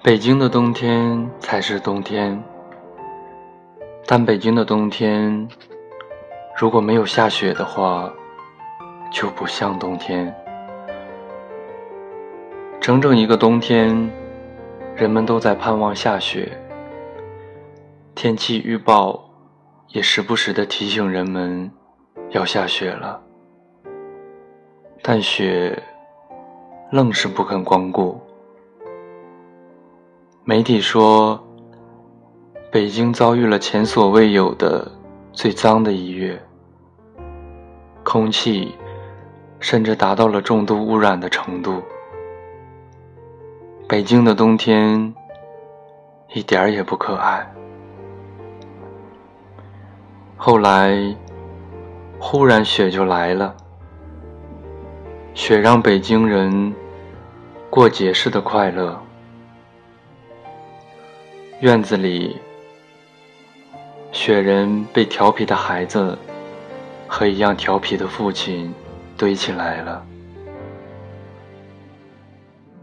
北京的冬天才是冬天，但北京的冬天如果没有下雪的话，就不像冬天。整整一个冬天，人们都在盼望下雪，天气预报也时不时的提醒人们要下雪了，但雪愣是不肯光顾。媒体说，北京遭遇了前所未有的最脏的一月，空气甚至达到了重度污染的程度。北京的冬天一点儿也不可爱。后来，忽然雪就来了，雪让北京人过节似的快乐。院子里，雪人被调皮的孩子和一样调皮的父亲堆起来了。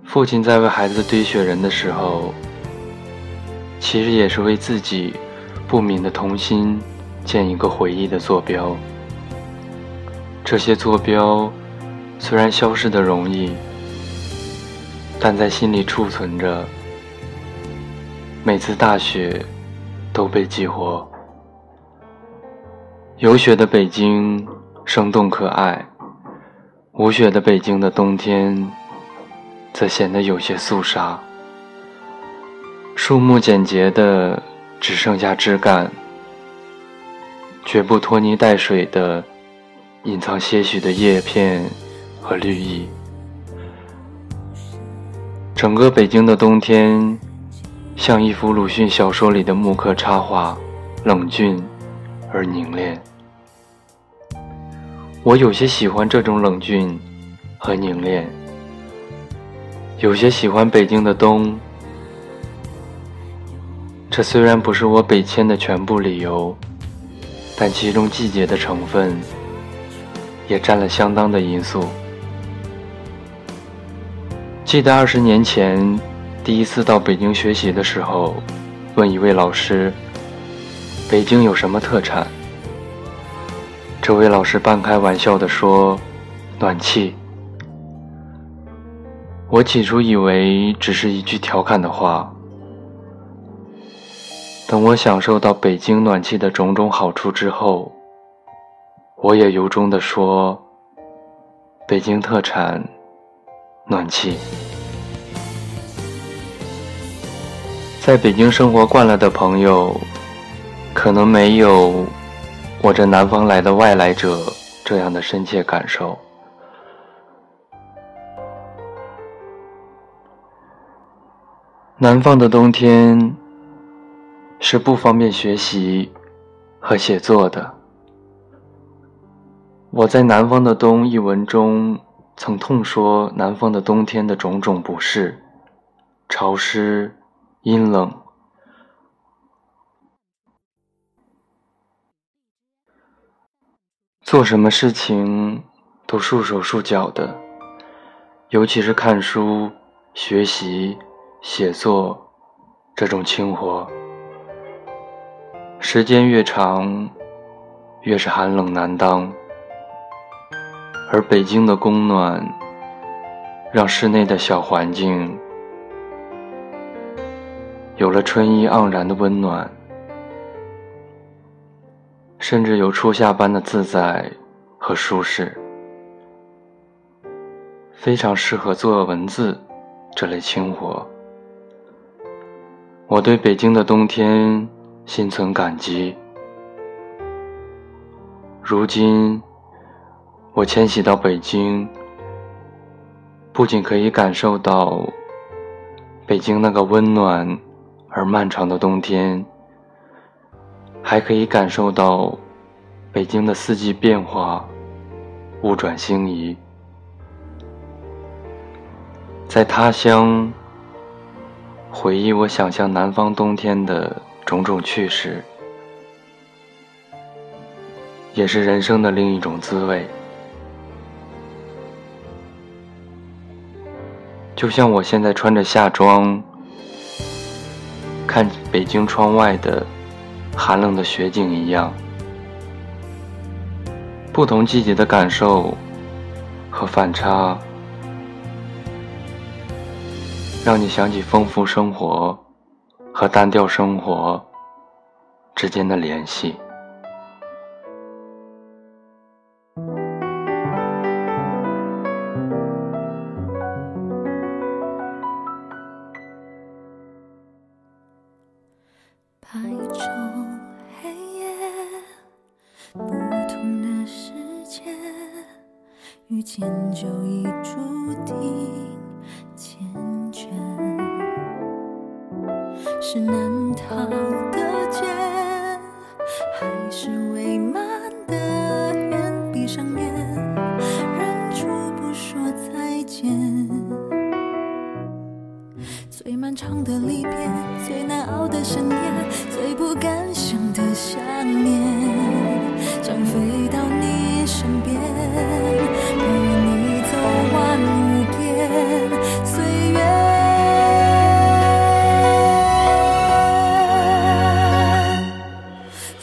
父亲在为孩子堆雪人的时候，其实也是为自己不泯的童心建一个回忆的坐标。这些坐标虽然消失的容易，但在心里储存着。每次大雪都被激活，有雪的北京生动可爱，无雪的北京的冬天则显得有些肃杀。树木简洁的只剩下枝干，绝不拖泥带水的隐藏些许的叶片和绿意。整个北京的冬天。像一幅鲁迅小说里的木刻插画，冷峻而凝练。我有些喜欢这种冷峻和凝练，有些喜欢北京的冬。这虽然不是我北迁的全部理由，但其中季节的成分也占了相当的因素。记得二十年前。第一次到北京学习的时候，问一位老师：“北京有什么特产？”这位老师半开玩笑地说：“暖气。”我起初以为只是一句调侃的话，等我享受到北京暖气的种种好处之后，我也由衷地说：“北京特产，暖气。”在北京生活惯了的朋友，可能没有我这南方来的外来者这样的深切感受。南方的冬天是不方便学习和写作的。我在《南方的冬》一文中曾痛说南方的冬天的种种不适：潮湿。阴冷，做什么事情都束手束脚的，尤其是看书、学习、写作这种轻活，时间越长，越是寒冷难当。而北京的供暖，让室内的小环境。有了春意盎然的温暖，甚至有初夏般的自在和舒适，非常适合做文字这类轻活。我对北京的冬天心存感激。如今，我迁徙到北京，不仅可以感受到北京那个温暖。而漫长的冬天，还可以感受到北京的四季变化、物转星移。在他乡回忆我想象南方冬天的种种趣事，也是人生的另一种滋味。就像我现在穿着夏装。看北京窗外的寒冷的雪景一样。不同季节的感受和反差，让你想起丰富生活和单调生活之间的联系。白昼黑夜，不同的世界，遇见就已注定缱绻，是难逃的劫，还是未满的愿？闭上眼，最漫长的离别，最难熬的深夜，最不敢想的想念，想飞到你身边，陪你走完无边岁月。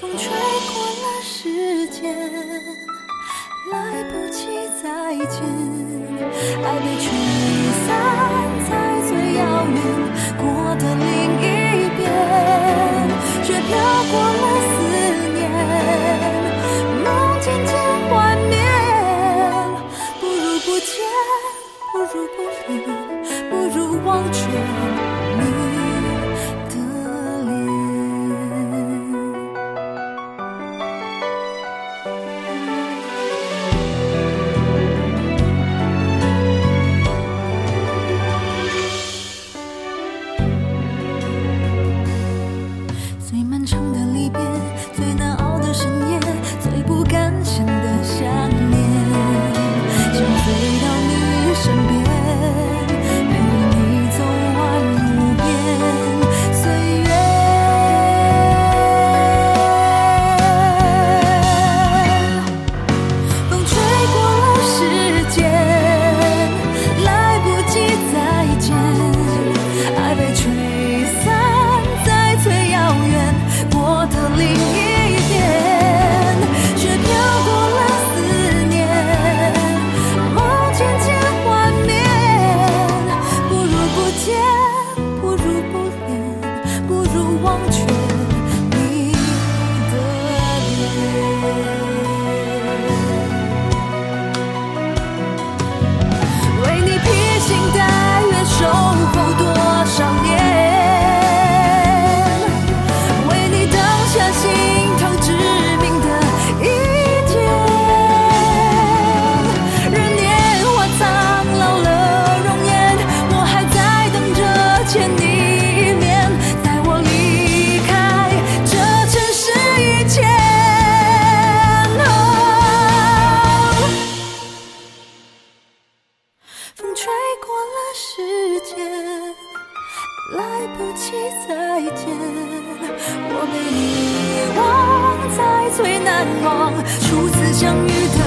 风吹过了时间，来不及再见，被遗忘在最难忘初次相遇的